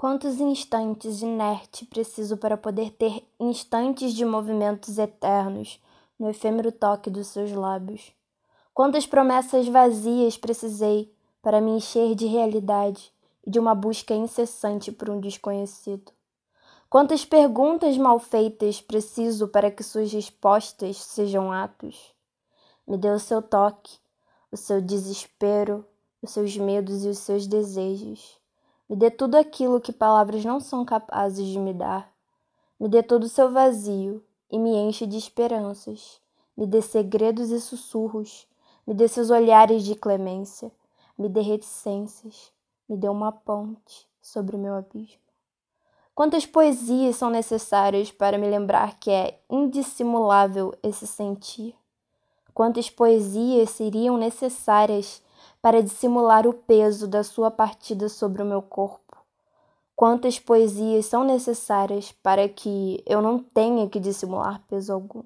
Quantos instantes inerte preciso para poder ter instantes de movimentos eternos no efêmero toque dos seus lábios? Quantas promessas vazias precisei para me encher de realidade e de uma busca incessante por um desconhecido? Quantas perguntas mal feitas preciso para que suas respostas sejam atos? Me dê o seu toque, o seu desespero, os seus medos e os seus desejos. Me dê tudo aquilo que palavras não são capazes de me dar. Me dê todo o seu vazio e me enche de esperanças. Me dê segredos e sussurros. Me dê seus olhares de clemência. Me dê reticências. Me dê uma ponte sobre o meu abismo. Quantas poesias são necessárias para me lembrar que é indissimulável esse sentir? Quantas poesias seriam necessárias para dissimular o peso da sua partida sobre o meu corpo. Quantas poesias são necessárias para que eu não tenha que dissimular peso algum?